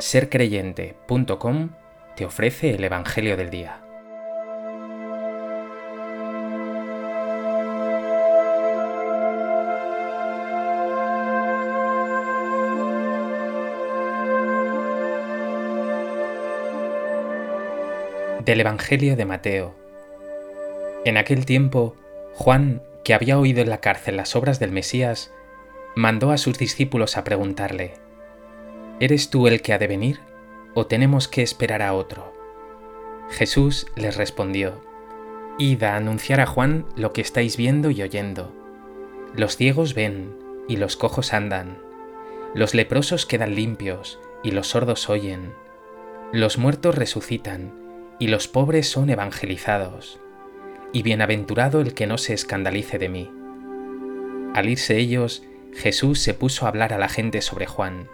sercreyente.com te ofrece el Evangelio del Día. Del Evangelio de Mateo. En aquel tiempo, Juan, que había oído en la cárcel las obras del Mesías, mandó a sus discípulos a preguntarle, ¿Eres tú el que ha de venir o tenemos que esperar a otro? Jesús les respondió, Id a anunciar a Juan lo que estáis viendo y oyendo. Los ciegos ven y los cojos andan, los leprosos quedan limpios y los sordos oyen, los muertos resucitan y los pobres son evangelizados, y bienaventurado el que no se escandalice de mí. Al irse ellos, Jesús se puso a hablar a la gente sobre Juan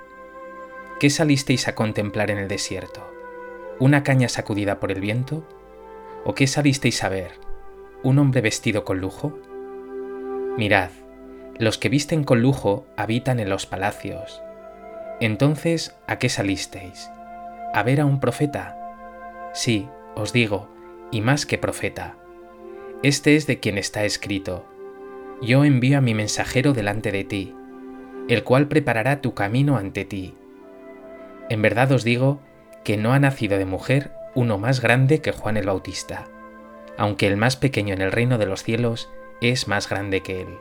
¿Qué salisteis a contemplar en el desierto? ¿Una caña sacudida por el viento? ¿O qué salisteis a ver? ¿Un hombre vestido con lujo? Mirad, los que visten con lujo habitan en los palacios. Entonces, ¿a qué salisteis? ¿A ver a un profeta? Sí, os digo, y más que profeta. Este es de quien está escrito. Yo envío a mi mensajero delante de ti, el cual preparará tu camino ante ti. En verdad os digo que no ha nacido de mujer uno más grande que Juan el Bautista, aunque el más pequeño en el reino de los cielos es más grande que él.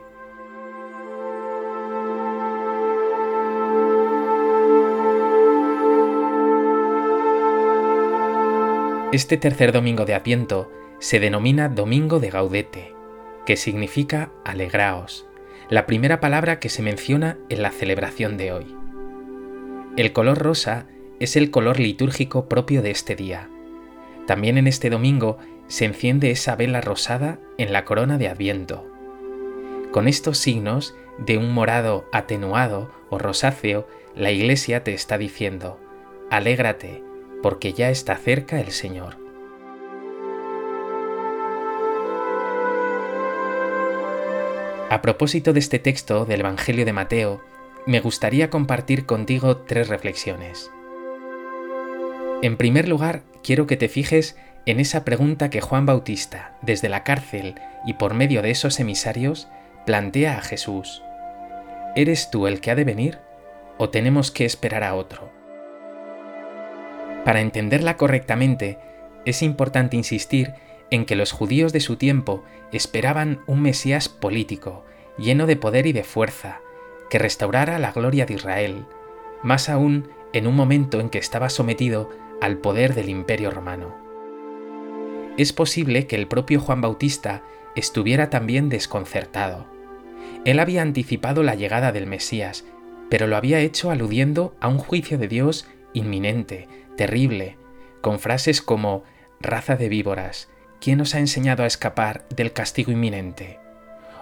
Este tercer domingo de Adviento se denomina Domingo de Gaudete, que significa alegraos, la primera palabra que se menciona en la celebración de hoy. El color rosa es el color litúrgico propio de este día. También en este domingo se enciende esa vela rosada en la corona de Adviento. Con estos signos de un morado atenuado o rosáceo, la Iglesia te está diciendo, alégrate, porque ya está cerca el Señor. A propósito de este texto del Evangelio de Mateo, me gustaría compartir contigo tres reflexiones. En primer lugar, quiero que te fijes en esa pregunta que Juan Bautista, desde la cárcel y por medio de esos emisarios, plantea a Jesús. ¿Eres tú el que ha de venir o tenemos que esperar a otro? Para entenderla correctamente, es importante insistir en que los judíos de su tiempo esperaban un Mesías político, lleno de poder y de fuerza, que restaurara la gloria de Israel, más aún en un momento en que estaba sometido al poder del imperio romano. Es posible que el propio Juan Bautista estuviera también desconcertado. Él había anticipado la llegada del Mesías, pero lo había hecho aludiendo a un juicio de Dios inminente, terrible, con frases como raza de víboras, ¿quién os ha enseñado a escapar del castigo inminente?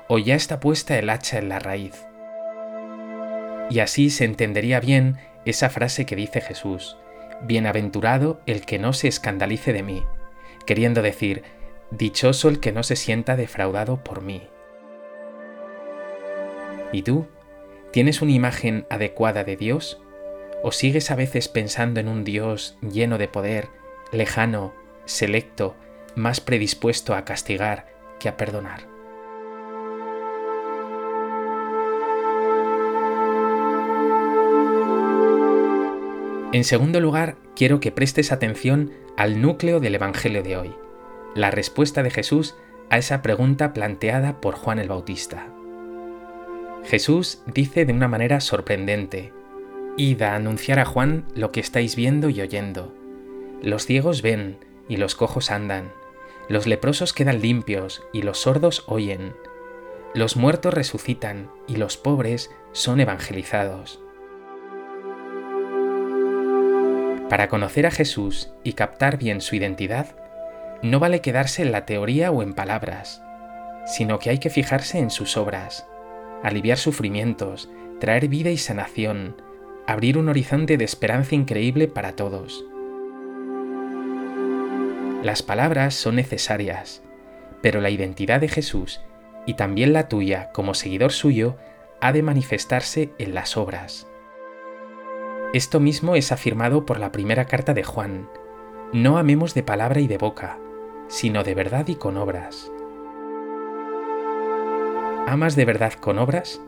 O ya está puesta el hacha en la raíz. Y así se entendería bien esa frase que dice Jesús, Bienaventurado el que no se escandalice de mí, queriendo decir, Dichoso el que no se sienta defraudado por mí. ¿Y tú? ¿Tienes una imagen adecuada de Dios? ¿O sigues a veces pensando en un Dios lleno de poder, lejano, selecto, más predispuesto a castigar que a perdonar? En segundo lugar, quiero que prestes atención al núcleo del Evangelio de hoy, la respuesta de Jesús a esa pregunta planteada por Juan el Bautista. Jesús dice de una manera sorprendente, Id a anunciar a Juan lo que estáis viendo y oyendo. Los ciegos ven y los cojos andan, los leprosos quedan limpios y los sordos oyen, los muertos resucitan y los pobres son evangelizados. Para conocer a Jesús y captar bien su identidad, no vale quedarse en la teoría o en palabras, sino que hay que fijarse en sus obras, aliviar sufrimientos, traer vida y sanación, abrir un horizonte de esperanza increíble para todos. Las palabras son necesarias, pero la identidad de Jesús y también la tuya como seguidor suyo ha de manifestarse en las obras. Esto mismo es afirmado por la primera carta de Juan. No amemos de palabra y de boca, sino de verdad y con obras. ¿Amas de verdad con obras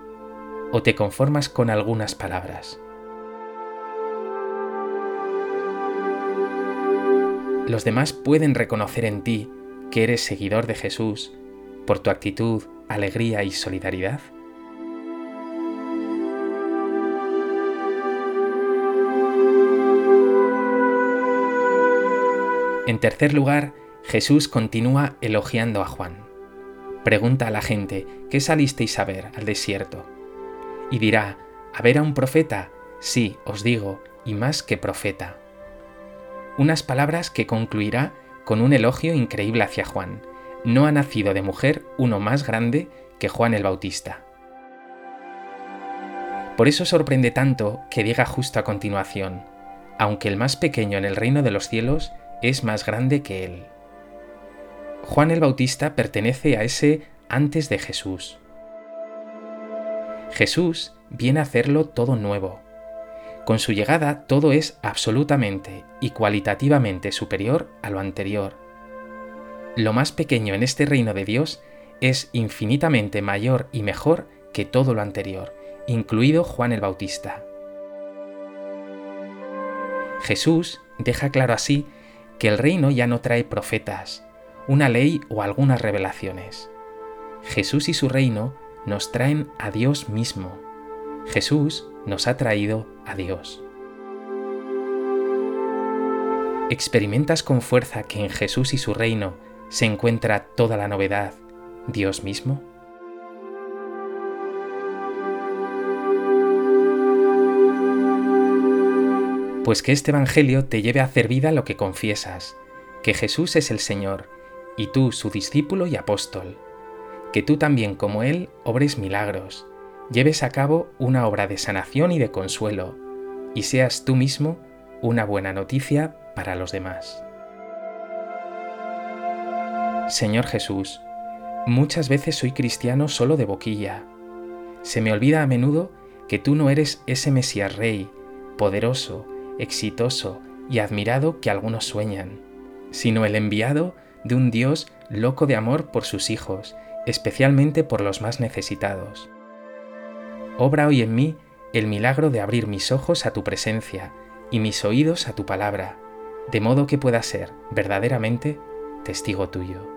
o te conformas con algunas palabras? Los demás pueden reconocer en ti que eres seguidor de Jesús por tu actitud, alegría y solidaridad. En tercer lugar, Jesús continúa elogiando a Juan. Pregunta a la gente, ¿qué salisteis a ver al desierto? Y dirá, ¿a ver a un profeta? Sí, os digo, y más que profeta. Unas palabras que concluirá con un elogio increíble hacia Juan. No ha nacido de mujer uno más grande que Juan el Bautista. Por eso sorprende tanto que diga justo a continuación, aunque el más pequeño en el reino de los cielos es más grande que él. Juan el Bautista pertenece a ese antes de Jesús. Jesús viene a hacerlo todo nuevo. Con su llegada todo es absolutamente y cualitativamente superior a lo anterior. Lo más pequeño en este reino de Dios es infinitamente mayor y mejor que todo lo anterior, incluido Juan el Bautista. Jesús deja claro así que el reino ya no trae profetas, una ley o algunas revelaciones. Jesús y su reino nos traen a Dios mismo. Jesús nos ha traído a Dios. ¿Experimentas con fuerza que en Jesús y su reino se encuentra toda la novedad, Dios mismo? Pues que este Evangelio te lleve a hacer vida lo que confiesas, que Jesús es el Señor, y tú su discípulo y apóstol, que tú también como Él obres milagros, lleves a cabo una obra de sanación y de consuelo, y seas tú mismo una buena noticia para los demás. Señor Jesús, muchas veces soy cristiano solo de boquilla. Se me olvida a menudo que tú no eres ese Mesías Rey, poderoso, exitoso y admirado que algunos sueñan, sino el enviado de un Dios loco de amor por sus hijos, especialmente por los más necesitados. Obra hoy en mí el milagro de abrir mis ojos a tu presencia y mis oídos a tu palabra, de modo que pueda ser verdaderamente testigo tuyo.